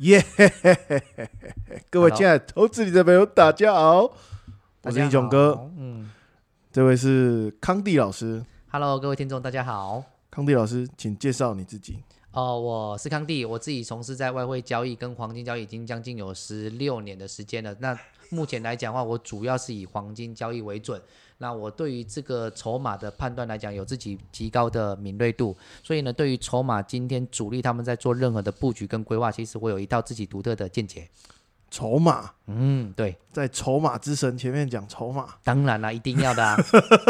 耶！各位亲爱的投资理财朋友，大家好，我是英雄哥，这位是康帝老师。，Hello，各位听众，大家好。康帝老师，请介绍你自己。哦，我是康帝，我自己从事在外汇交易跟黄金交易已经将近有十六年的时间了。那目前来讲的话，我主要是以黄金交易为准。那我对于这个筹码的判断来讲，有自己极高的敏锐度。所以呢，对于筹码今天主力他们在做任何的布局跟规划，其实我有一套自己独特的见解。筹码，嗯，对，在筹码之神前面讲筹码。当然啦，一定要的啊。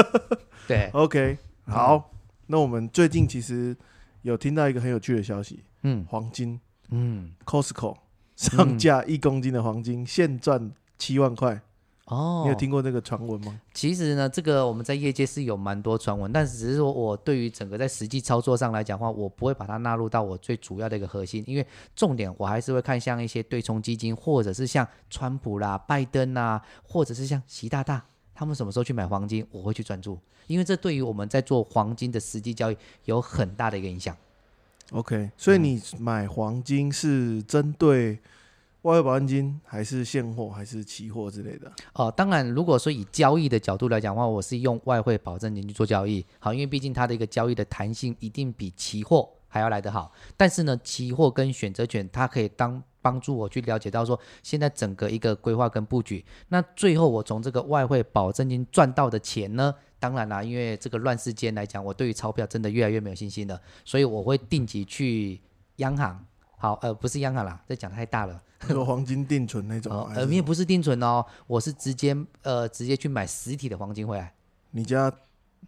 对，OK，好，那我们最近其实有听到一个很有趣的消息，嗯黄金嗯，Costco 上架一公斤的黄金，现赚七万块。哦，你有听过这个传闻吗？其实呢，这个我们在业界是有蛮多传闻，但是只是说我对于整个在实际操作上来讲的话，我不会把它纳入到我最主要的一个核心，因为重点我还是会看像一些对冲基金，或者是像川普啦、拜登啦，或者是像习大大，他们什么时候去买黄金，我会去专注，因为这对于我们在做黄金的实际交易有很大的一个影响。OK，所以嗯你买黄金是针对外汇保证金，还是现货，还是期货之类的？哦，当然，如果说以交易的角度来讲的话，我是用外汇保证金去做交易，好，因为毕竟它的一个交易的弹性一定比期货还要来得好。但是呢，期货跟选择权它可以当帮助我去了解到说现在整个一个规划跟布局。那最后我从这个外汇保证金赚到的钱呢，当然啦，因为这个乱世间来讲，我对于钞票真的越来越没有信心了，所以我会定期去央行。好，呃，不是央行啦，这讲太大了。那个黄金定存那种呃，你也不是定存哦，我是直接呃直接去买实体的黄金回来。你家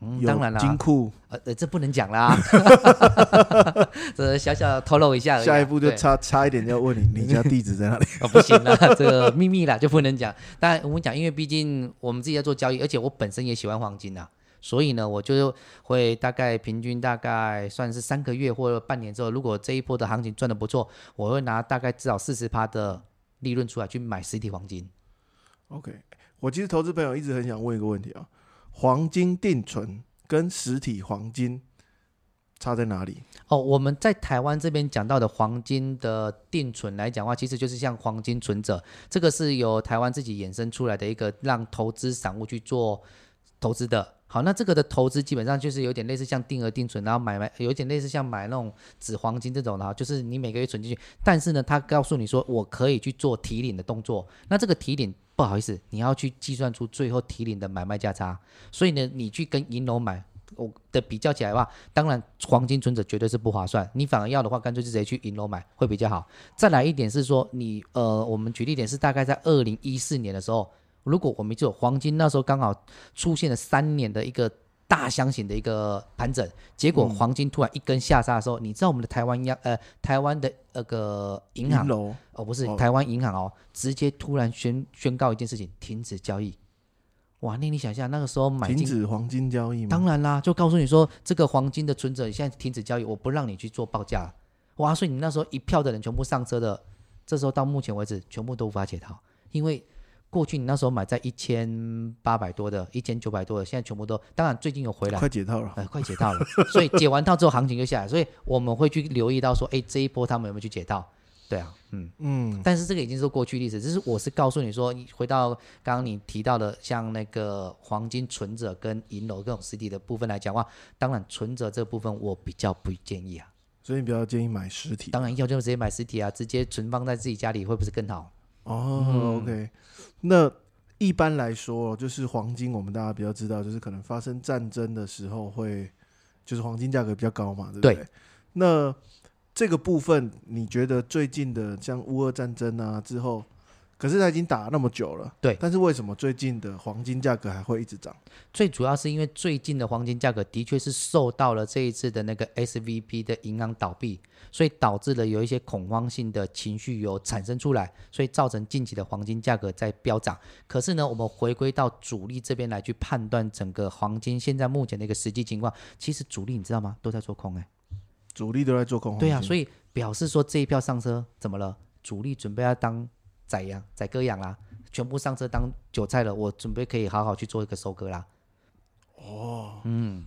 嗯，当然啦，金库，呃呃，这不能讲啦，这小小透露一下而已啊。下一步就差差一点就要问你，你家地址在哪里？哦，不行啦，这个秘密啦就不能讲。当然我们讲，因为毕竟我们自己在做交易，而且我本身也喜欢黄金呐，所以呢，我就会大概平均大概算是三个月或者半年之后，如果这一波的行情赚的不错，我会拿大概至少四十趴的利润出来去买实体黄金。OK，我其实投资朋友一直很想问一个问题啊，黄金定存跟实体黄金差在哪里？哦，我们在台湾这边讲到的黄金的定存来讲的话，其实就是像黄金存折，这个是由台湾自己衍生出来的一个让投资散户去做投资的。好，那这个的投资基本上就是有点类似像定额定存，然后买买有点类似像买那种纸黄金这种的哈，就是你每个月存进去，但是呢，他告诉你说我可以去做提领的动作，那这个提领不好意思，你要去计算出最后提领的买卖价差，所以呢，你去跟银楼买。我的比较起来的话，当然黄金存折绝对是不划算，你反而要的话，干脆就直接去银楼买会比较好。再来一点是说，你呃，我们举例点是大概在二零一四年的时候，如果我们就黄金那时候刚好出现了三年的一个大箱型的一个盘整，结果黄金突然一根下杀的时候，你知道我们的台湾央呃台湾的那个银行楼哦不是哦台湾银行哦，直接突然宣宣告一件事情，停止交易。哇，那你想一下，那个时候买停止黄金交易吗？当然啦，就告诉你说，这个黄金的存折现在停止交易，我不让你去做报价了。哇，所以你那时候一票的人全部上车的，这时候到目前为止全部都无法解套，因为过去你那时候买在一千八百多的、一千九百多的，现在全部都，当然最近有回来，快解套了。呃，快解套了，所以解完套之后行情就下来，所以我们会去留意到说，哎，这一波他们有没有去解套？对啊，嗯。嗯，但是这个已经是过去历史，只是我是告诉你说，你回到刚刚你提到的，像那个黄金存折跟银楼这种实体的部分来讲的话，当然存折这部分我比较不建议啊。所以你比较建议买实体。当然要就直接买实体啊，直接存放在自己家里会不是更好？哦、嗯。o k 那一般来说，就是黄金，我们大家比较知道，就是可能发生战争的时候会，就是黄金价格比较高嘛，对不对？对。那这个部分，你觉得最近的像乌俄战争啊之后，可是它已经打了那么久了，对但是为什么最近的黄金价格还会一直涨？最主要是因为最近的黄金价格的确是受到了这一次的那个 SVP 的银行倒闭，所以导致了有一些恐慌性的情绪有产生出来，所以造成近期的黄金价格在飙涨。可是呢，我们回归到主力这边来去判断整个黄金现在目前的一个实际情况，其实主力你知道吗？都在做空哎、主力都在做空。对啊，所以表示说这一票上车怎么了？主力准备要当宰羊、宰割羊啦，全部上车当韭菜了，我准备可以好好去做一个收割啦。哦，嗯，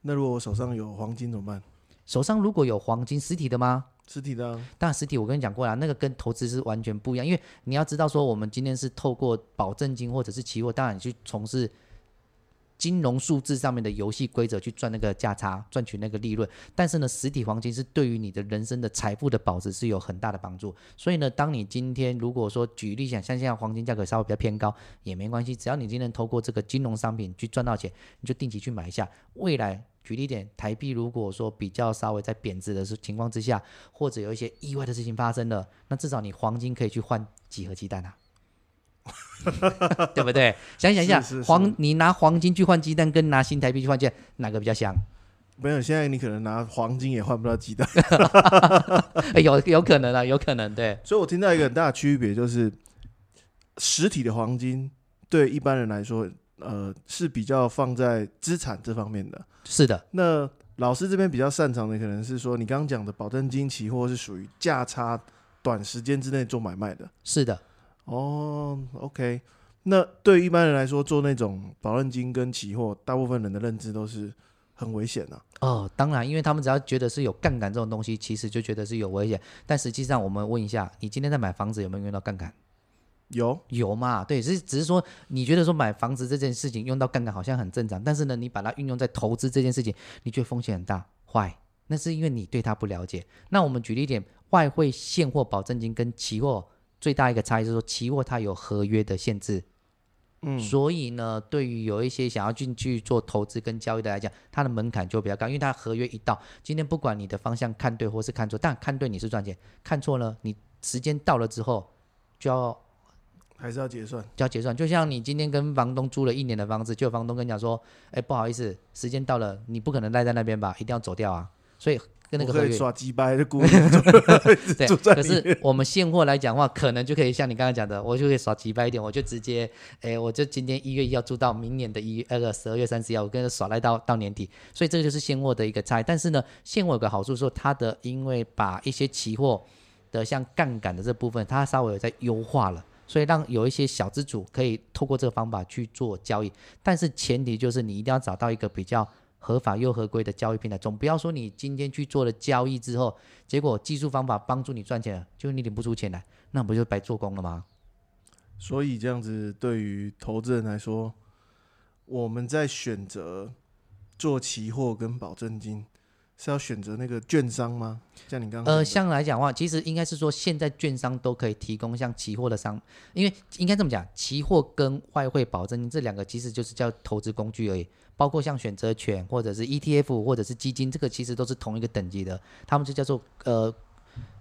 那如果我手上有黄金怎么办？手上如果有黄金实体的吗？实体的啊、当然，实体我跟你讲过了，那个跟投资是完全不一样，因为你要知道说，我们今天是透过保证金或者是期货，当然你去从事金融数字上面的游戏规则去赚那个价差，赚取那个利润。但是呢，实体黄金是对于你的人生的财富的保值是有很大的帮助。所以呢，当你今天如果说举例讲，像现在黄金价格稍微比较偏高也没关系，只要你今天透过这个金融商品去赚到钱，你就定期去买一下，未来。举例点，台币如果说比较稍微在贬值的是情况之下，或者有一些意外的事情发生了，那至少你黄金可以去换几盒鸡蛋啊，对不对？想想一下，是是是黄你拿黄金去换鸡蛋，跟拿新台币去换鸡蛋，哪个比较香？没有，现在你可能拿黄金也换不到鸡蛋，哎 有有可能啊，有可能对，所以我听到一个很大的区别就是，实体的黄金对一般人来说，呃，是比较放在资产这方面的。是的，那老师这边比较擅长的可能是说，你刚刚讲的保证金期货是属于价差短时间之内做买卖的。是的，哦，OK。那对于一般人来说，做那种保证金跟期货，大部分人的认知都是很危险的、哦，当然，因为他们只要觉得是有杠杆这种东西，其实就觉得是有危险。但实际上，我们问一下，你今天在买房子有没有用到杠杆？有有嘛？对，只是只是说，你觉得说买房子这件事情用到杠杆好像很正常，但是呢，你把它运用在投资这件事情，你觉得风险很大，坏，那是因为你对它不了解。那我们举例一点，外汇现货保证金跟期货最大一个差异是说，期货它有合约的限制，嗯所以呢，对于有一些想要进去做投资跟交易的来讲，它的门槛就比较高，因为它合约一到，今天不管你的方向看对或是看错，但看对你是赚钱，看错了，你时间到了之后就要还是要结算。就要结算。就像你今天跟房东租了一年的房子，就房东跟你讲说，哎，不好意思，时间到了，你不可能赖在那边吧，一定要走掉啊。所以跟那个合约耍鸡掰的故意 对，可是 我们现货来讲的话，可能就可以像你刚才讲的，我就可以耍鸡掰一点，我就直接，哎，我就今天一月一号住到明年的一月那个十二月三十一号，我跟着耍赖到到年底，所以这个就是现货的一个差异。但是呢，现货有个好处说，它的因为把一些期货的像杠杆的这部分，它稍微有在优化了。所以让有一些小资主可以透过这个方法去做交易，但是前提就是你一定要找到一个比较合法又合规的交易平台，总不要说你今天去做了交易之后，结果技术方法帮助你赚钱了，就你领不出钱来，那不就白做工了吗？所以这样子对于投资人来说，我们在选择做期货跟保证金，是要选择那个券商吗？像你刚刚呃，像来讲的话，其实应该是说，现在券商都可以提供像期货的商，因为应该这么讲，期货跟外汇保证金这两个其实就是叫投资工具而已，包括像选择权或者是 ETF 或者是基金，这个其实都是同一个等级的，他们就叫做呃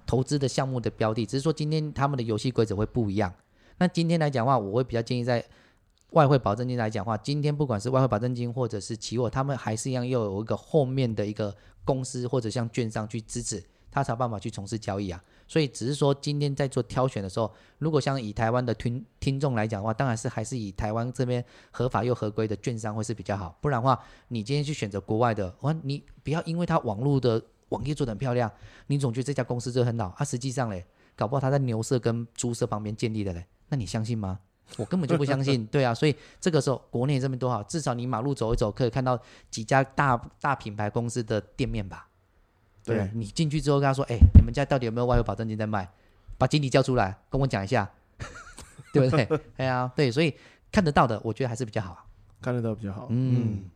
投资的项目的标的，只是说今天他们的游戏规则会不一样。那今天来讲的话，我会比较建议在外汇保证金来讲的话，今天不管是外汇保证金或者是期货，他们还是一样要有一个后面的一个公司或者像券商去支持，他才有办法去从事交易啊。所以只是说今天在做挑选的时候，如果像以台湾的听听众来讲的话，当然是还是以台湾这边合法又合规的券商会是比较好。不然的话，你今天去选择国外的，哇，你不要因为它网络的网页做的很漂亮，你总觉得这家公司就很好，啊，实际上嘞，搞不好它在牛舍跟猪舍旁边建立的嘞，那你相信吗？我根本就不相信，对啊，所以这个时候国内这边多好，至少你马路走一走，可以看到几家大大品牌公司的店面吧。对对你进去之后跟他说，哎、你们家到底有没有外汇保证金在卖？把经理叫出来跟我讲一下，对不对？哎呀，对，所以看得到的，我觉得还是比较好。看得到比较好。嗯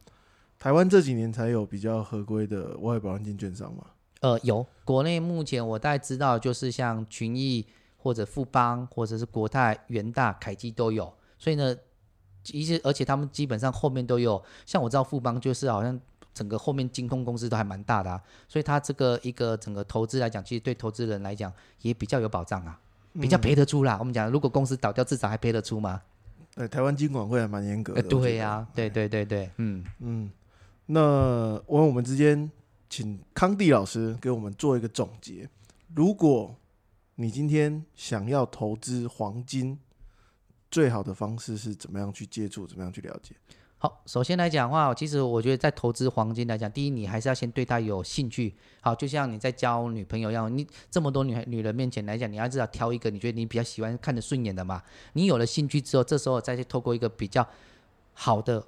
台湾这几年才有比较合规的外汇保证金券商嘛。呃，有国内目前我大概知道，就是像群益或者富邦或者是国泰、元大、凯基都有，所以呢，一些而且他们基本上后面都有，像我知道富邦就是好像整个后面金控公司都还蛮大的啊，所以它这个一个整个投资来讲，其实对投资人来讲也比较有保障啊，比较赔得出啦。我们讲如果公司倒掉，至少还赔得出嘛。对，台湾金管会还蛮严格的。对呀、对对对对，嗯，嗯，那我我们之间请康帝老师给我们做一个总结。如果你今天想要投资黄金，最好的方式是怎么样去接触，怎么样去了解？好，首先来讲的话，其实我觉得在投资黄金来讲，第一，你还是要先对它有兴趣。好，就像你在交女朋友一样，你这么多女孩女人面前来讲，你要至少挑一个你觉得你比较喜欢、看得顺眼的嘛。你有了兴趣之后，这时候再去透过一个比较好的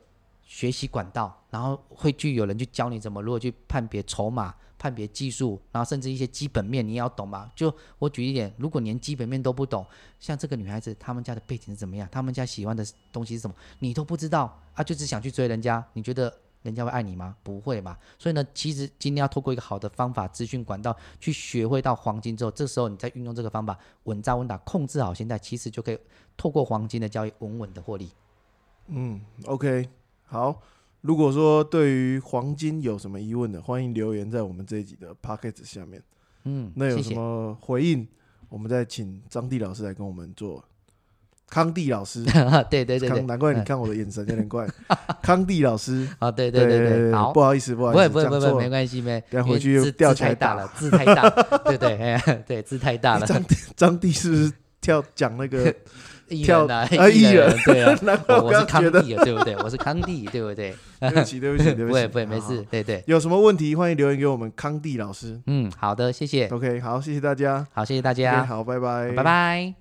学习管道，然后会去有人去教你怎么如何去判别筹码、判别技术，然后甚至一些基本面你也要懂嘛。就我举一点，如果连基本面都不懂，像这个女孩子，他们家的背景是怎么样，他们家喜欢的东西是什么，你都不知道啊，就只想去追人家，你觉得人家会爱你吗？不会嘛。所以呢，其实今天要透过一个好的方法、资讯管道去学会到黄金之后，这时候你再运用这个方法，稳扎稳打，控制好心态，其实就可以透过黄金的交易稳稳的获利。嗯，OK，好。如果说对于黄金有什么疑问的，欢迎留言在我们这一集的 p o c k e t 下面。嗯，那有。什么回应，我们再请张帝老师来跟我们做。康帝老师，对对对对，，难怪你嗯看我的眼神有点怪。康帝老师，啊，对对对对，好不。好意思，不好意思，会不会不会，讲错了。没关系，没。等下回去又字字吊起来打太大了，字太大，对对，哎，对，字太大了。张张帝是不是跳讲那个？艺人啊，艺人对啊，我是康帝，对不对？我是康帝，对不对？对不起，对不起，对不对？不会，不会，没事。对对，有什么问题欢迎留言给我们康帝老师。嗯，好的，谢谢。OK，好，谢谢大家，好，谢谢大家，好，拜拜，拜拜。